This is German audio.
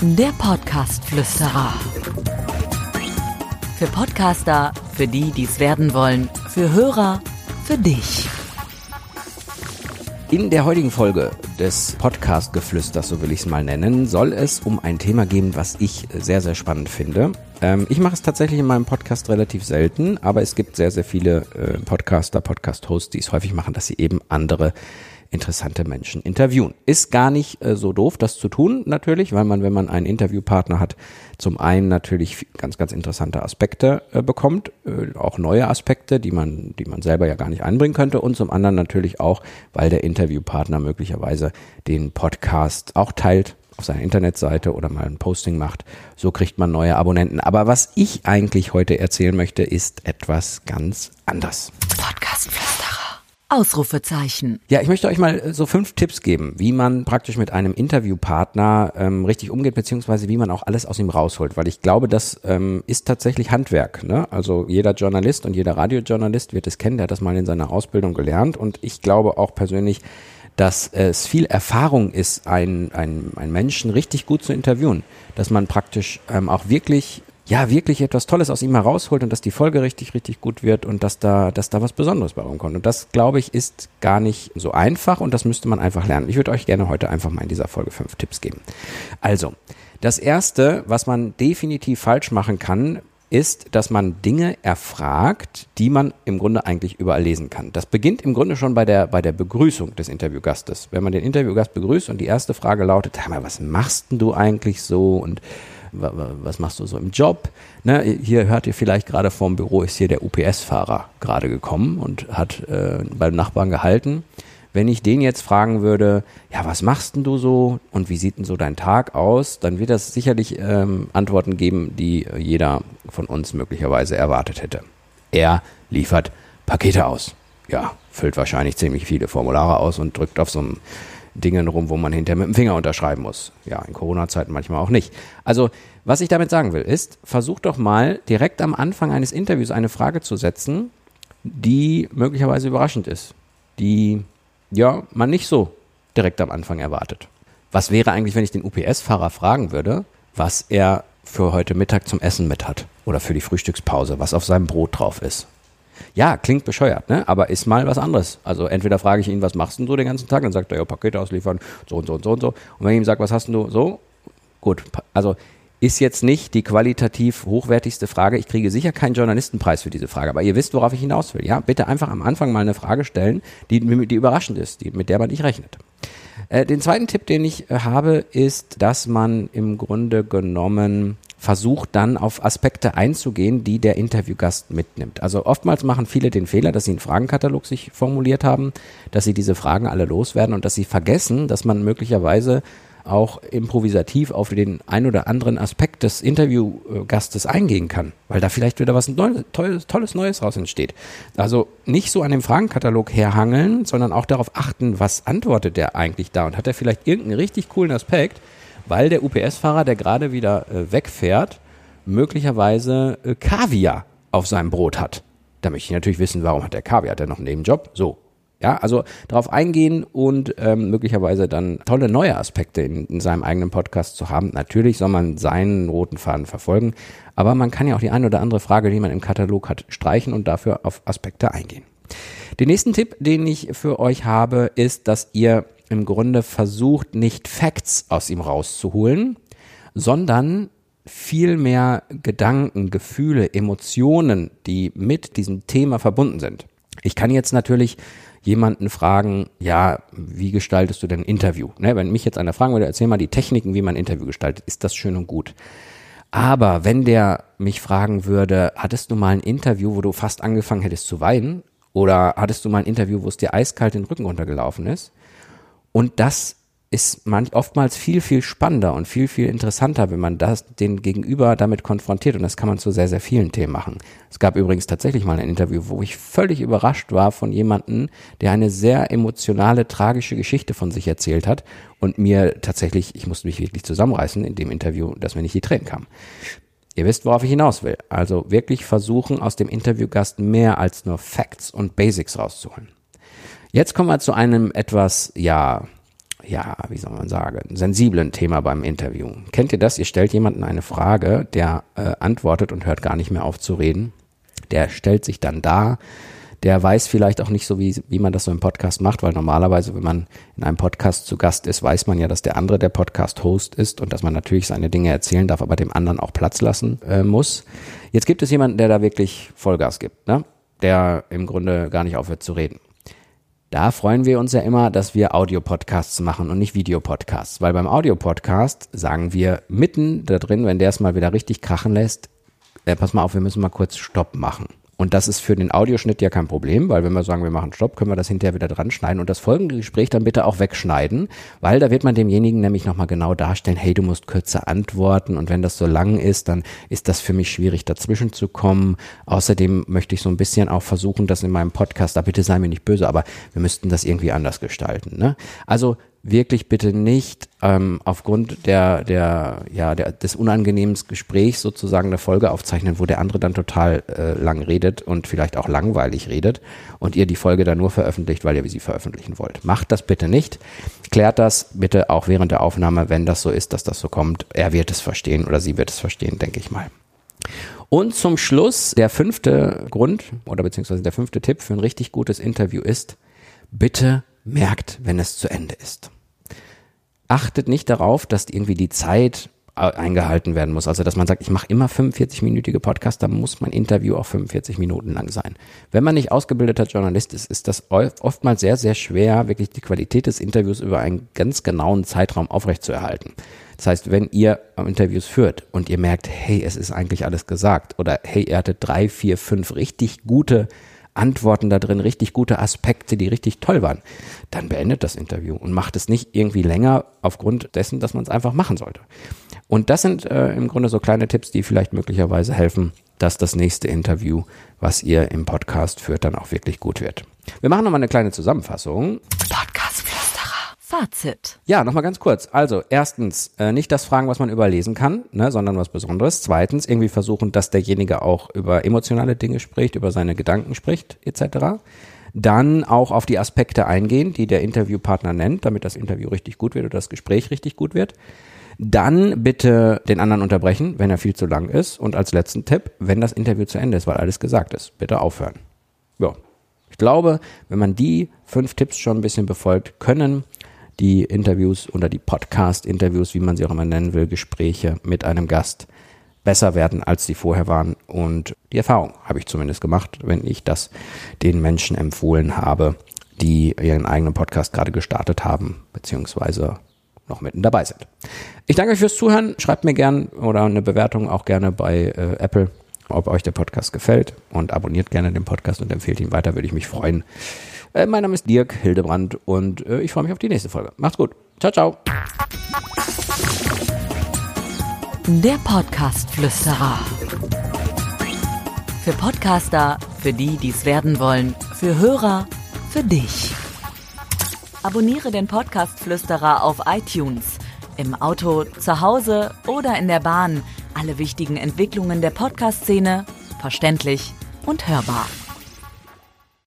Der Podcast-Flüsterer. Für Podcaster, für die, die es werden wollen, für Hörer, für dich. In der heutigen Folge des Podcast-Geflüsters, so will ich es mal nennen, soll es um ein Thema gehen, was ich sehr, sehr spannend finde. Ähm, ich mache es tatsächlich in meinem Podcast relativ selten, aber es gibt sehr, sehr viele äh, Podcaster, Podcast-Hosts, die es häufig machen, dass sie eben andere interessante Menschen interviewen. Ist gar nicht äh, so doof, das zu tun, natürlich, weil man, wenn man einen Interviewpartner hat, zum einen natürlich ganz, ganz interessante Aspekte äh, bekommt, äh, auch neue Aspekte, die man, die man selber ja gar nicht einbringen könnte und zum anderen natürlich auch, weil der Interviewpartner möglicherweise den Podcast auch teilt auf seiner Internetseite oder mal ein Posting macht. So kriegt man neue Abonnenten. Aber was ich eigentlich heute erzählen möchte, ist etwas ganz anderes. Ausrufezeichen. Ja, ich möchte euch mal äh, so fünf Tipps geben, wie man praktisch mit einem Interviewpartner ähm, richtig umgeht, beziehungsweise wie man auch alles aus ihm rausholt, weil ich glaube, das ähm, ist tatsächlich Handwerk. Ne? Also jeder Journalist und jeder Radiojournalist wird es kennen, der hat das mal in seiner Ausbildung gelernt und ich glaube auch persönlich, dass es viel Erfahrung ist, einen ein Menschen richtig gut zu interviewen, dass man praktisch ähm, auch wirklich ja wirklich etwas Tolles aus ihm herausholt und dass die Folge richtig, richtig gut wird und dass da, dass da was Besonderes bei rumkommt. Und das, glaube ich, ist gar nicht so einfach und das müsste man einfach lernen. Ich würde euch gerne heute einfach mal in dieser Folge fünf Tipps geben. Also, das erste, was man definitiv falsch machen kann, ist, dass man Dinge erfragt, die man im Grunde eigentlich überall lesen kann. Das beginnt im Grunde schon bei der, bei der Begrüßung des Interviewgastes. Wenn man den Interviewgast begrüßt und die erste Frage lautet, was machst denn du eigentlich so? Und was machst du so im Job? Ne, hier hört ihr vielleicht gerade vorm Büro ist hier der UPS-Fahrer gerade gekommen und hat äh, beim Nachbarn gehalten. Wenn ich den jetzt fragen würde, ja, was machst denn du so und wie sieht denn so dein Tag aus, dann wird das sicherlich ähm, Antworten geben, die jeder von uns möglicherweise erwartet hätte. Er liefert Pakete aus. Ja, füllt wahrscheinlich ziemlich viele Formulare aus und drückt auf so einem Dingen rum, wo man hinterher mit dem Finger unterschreiben muss. Ja, in Corona-Zeiten manchmal auch nicht. Also, was ich damit sagen will, ist, versuch doch mal direkt am Anfang eines Interviews eine Frage zu setzen, die möglicherweise überraschend ist, die ja man nicht so direkt am Anfang erwartet. Was wäre eigentlich, wenn ich den UPS-Fahrer fragen würde, was er für heute Mittag zum Essen mit hat oder für die Frühstückspause, was auf seinem Brot drauf ist? Ja, klingt bescheuert, ne? aber ist mal was anderes. Also entweder frage ich ihn, was machst du so den ganzen Tag? Dann sagt er, ja, Pakete ausliefern, so und so und so und so. Und wenn ich ihm sage, was hast du so? Gut, also ist jetzt nicht die qualitativ hochwertigste Frage. Ich kriege sicher keinen Journalistenpreis für diese Frage, aber ihr wisst, worauf ich hinaus will. Ja, bitte einfach am Anfang mal eine Frage stellen, die, die überraschend ist, die, mit der man nicht rechnet. Äh, den zweiten Tipp, den ich äh, habe, ist, dass man im Grunde genommen versucht dann auf Aspekte einzugehen, die der Interviewgast mitnimmt. Also oftmals machen viele den Fehler, dass sie einen Fragenkatalog sich formuliert haben, dass sie diese Fragen alle loswerden und dass sie vergessen, dass man möglicherweise auch improvisativ auf den ein oder anderen Aspekt des Interviewgastes eingehen kann, weil da vielleicht wieder was Neues, tolles, tolles Neues raus entsteht. Also nicht so an dem Fragenkatalog herhangeln, sondern auch darauf achten, was antwortet der eigentlich da und hat er vielleicht irgendeinen richtig coolen Aspekt, weil der UPS-Fahrer, der gerade wieder äh, wegfährt, möglicherweise äh, Kaviar auf seinem Brot hat. Da möchte ich natürlich wissen, warum hat der Kaviar? Hat er noch einen Nebenjob? So. Ja, also darauf eingehen und ähm, möglicherweise dann tolle neue Aspekte in, in seinem eigenen Podcast zu haben. Natürlich soll man seinen roten Faden verfolgen, aber man kann ja auch die eine oder andere Frage, die man im Katalog hat, streichen und dafür auf Aspekte eingehen. Den nächsten Tipp, den ich für euch habe, ist, dass ihr im Grunde versucht, nicht Facts aus ihm rauszuholen, sondern viel mehr Gedanken, Gefühle, Emotionen, die mit diesem Thema verbunden sind. Ich kann jetzt natürlich jemanden fragen, ja, wie gestaltest du denn ein Interview? Ne, wenn mich jetzt einer fragen würde, erzähl mal die Techniken, wie man ein Interview gestaltet, ist das schön und gut. Aber wenn der mich fragen würde, hattest du mal ein Interview, wo du fast angefangen hättest zu weinen? Oder hattest du mal ein Interview, wo es dir eiskalt den Rücken runtergelaufen ist? Und das ist manch, oftmals viel, viel spannender und viel, viel interessanter, wenn man das den Gegenüber damit konfrontiert. Und das kann man zu sehr, sehr vielen Themen machen. Es gab übrigens tatsächlich mal ein Interview, wo ich völlig überrascht war von jemandem, der eine sehr emotionale, tragische Geschichte von sich erzählt hat und mir tatsächlich, ich musste mich wirklich zusammenreißen in dem Interview, dass mir nicht die Tränen kamen. Ihr wisst, worauf ich hinaus will. Also wirklich versuchen, aus dem Interviewgast mehr als nur Facts und Basics rauszuholen. Jetzt kommen wir zu einem etwas, ja, ja, wie soll man sagen, sensiblen Thema beim Interview. Kennt ihr das? Ihr stellt jemanden eine Frage, der äh, antwortet und hört gar nicht mehr auf zu reden. Der stellt sich dann da, der weiß vielleicht auch nicht so, wie, wie man das so im Podcast macht, weil normalerweise, wenn man in einem Podcast zu Gast ist, weiß man ja, dass der andere der Podcast-Host ist und dass man natürlich seine Dinge erzählen darf, aber dem anderen auch Platz lassen äh, muss. Jetzt gibt es jemanden, der da wirklich Vollgas gibt, ne? der im Grunde gar nicht aufhört zu reden. Da freuen wir uns ja immer, dass wir Audio-Podcasts machen und nicht Videopodcasts, weil beim Audio-Podcast sagen wir mitten da drin, wenn der es mal wieder richtig krachen lässt, äh, pass mal auf, wir müssen mal kurz Stopp machen. Und das ist für den Audioschnitt ja kein Problem, weil wenn wir sagen, wir machen Stopp, können wir das hinterher wieder dran schneiden und das folgende Gespräch dann bitte auch wegschneiden, weil da wird man demjenigen nämlich nochmal genau darstellen, hey, du musst kürzer antworten und wenn das so lang ist, dann ist das für mich schwierig dazwischen zu kommen. Außerdem möchte ich so ein bisschen auch versuchen, das in meinem Podcast, da bitte sei mir nicht böse, aber wir müssten das irgendwie anders gestalten. Ne? Also wirklich bitte nicht ähm, aufgrund der, der, ja, der, des unangenehmen Gesprächs sozusagen eine Folge aufzeichnen, wo der andere dann total äh, lang redet und vielleicht auch langweilig redet und ihr die Folge dann nur veröffentlicht, weil ihr sie veröffentlichen wollt. Macht das bitte nicht. Klärt das bitte auch während der Aufnahme, wenn das so ist, dass das so kommt. Er wird es verstehen oder sie wird es verstehen, denke ich mal. Und zum Schluss der fünfte Grund oder beziehungsweise der fünfte Tipp für ein richtig gutes Interview ist, bitte merkt, wenn es zu Ende ist achtet nicht darauf, dass irgendwie die Zeit äh, eingehalten werden muss. Also dass man sagt, ich mache immer 45-minütige Podcasts, dann muss mein Interview auch 45 Minuten lang sein. Wenn man nicht ausgebildeter Journalist ist, ist das oftmals sehr, sehr schwer, wirklich die Qualität des Interviews über einen ganz genauen Zeitraum aufrechtzuerhalten. Das heißt, wenn ihr Interviews führt und ihr merkt, hey, es ist eigentlich alles gesagt oder hey, ihr hattet drei, vier, fünf richtig gute Antworten da drin, richtig gute Aspekte, die richtig toll waren, dann beendet das Interview und macht es nicht irgendwie länger aufgrund dessen, dass man es einfach machen sollte. Und das sind äh, im Grunde so kleine Tipps, die vielleicht möglicherweise helfen, dass das nächste Interview, was ihr im Podcast führt, dann auch wirklich gut wird. Wir machen nochmal eine kleine Zusammenfassung. Fazit. Ja, nochmal ganz kurz. Also, erstens, äh, nicht das fragen, was man überlesen kann, ne, sondern was Besonderes. Zweitens, irgendwie versuchen, dass derjenige auch über emotionale Dinge spricht, über seine Gedanken spricht, etc. Dann auch auf die Aspekte eingehen, die der Interviewpartner nennt, damit das Interview richtig gut wird oder das Gespräch richtig gut wird. Dann bitte den anderen unterbrechen, wenn er viel zu lang ist. Und als letzten Tipp, wenn das Interview zu Ende ist, weil alles gesagt ist, bitte aufhören. Ja. Ich glaube, wenn man die fünf Tipps schon ein bisschen befolgt, können die Interviews oder die Podcast-Interviews, wie man sie auch immer nennen will, Gespräche mit einem Gast besser werden, als sie vorher waren. Und die Erfahrung habe ich zumindest gemacht, wenn ich das den Menschen empfohlen habe, die ihren eigenen Podcast gerade gestartet haben, beziehungsweise noch mitten dabei sind. Ich danke euch fürs Zuhören. Schreibt mir gern oder eine Bewertung auch gerne bei äh, Apple, ob euch der Podcast gefällt und abonniert gerne den Podcast und empfehlt ihn weiter, würde ich mich freuen. Äh, mein Name ist Dirk Hildebrand und äh, ich freue mich auf die nächste Folge. Macht's gut. Ciao, ciao. Der Podcast-Flüsterer. Für Podcaster, für die, die es werden wollen, für Hörer, für dich. Abonniere den Podcast-Flüsterer auf iTunes. Im Auto, zu Hause oder in der Bahn. Alle wichtigen Entwicklungen der Podcast-Szene verständlich und hörbar.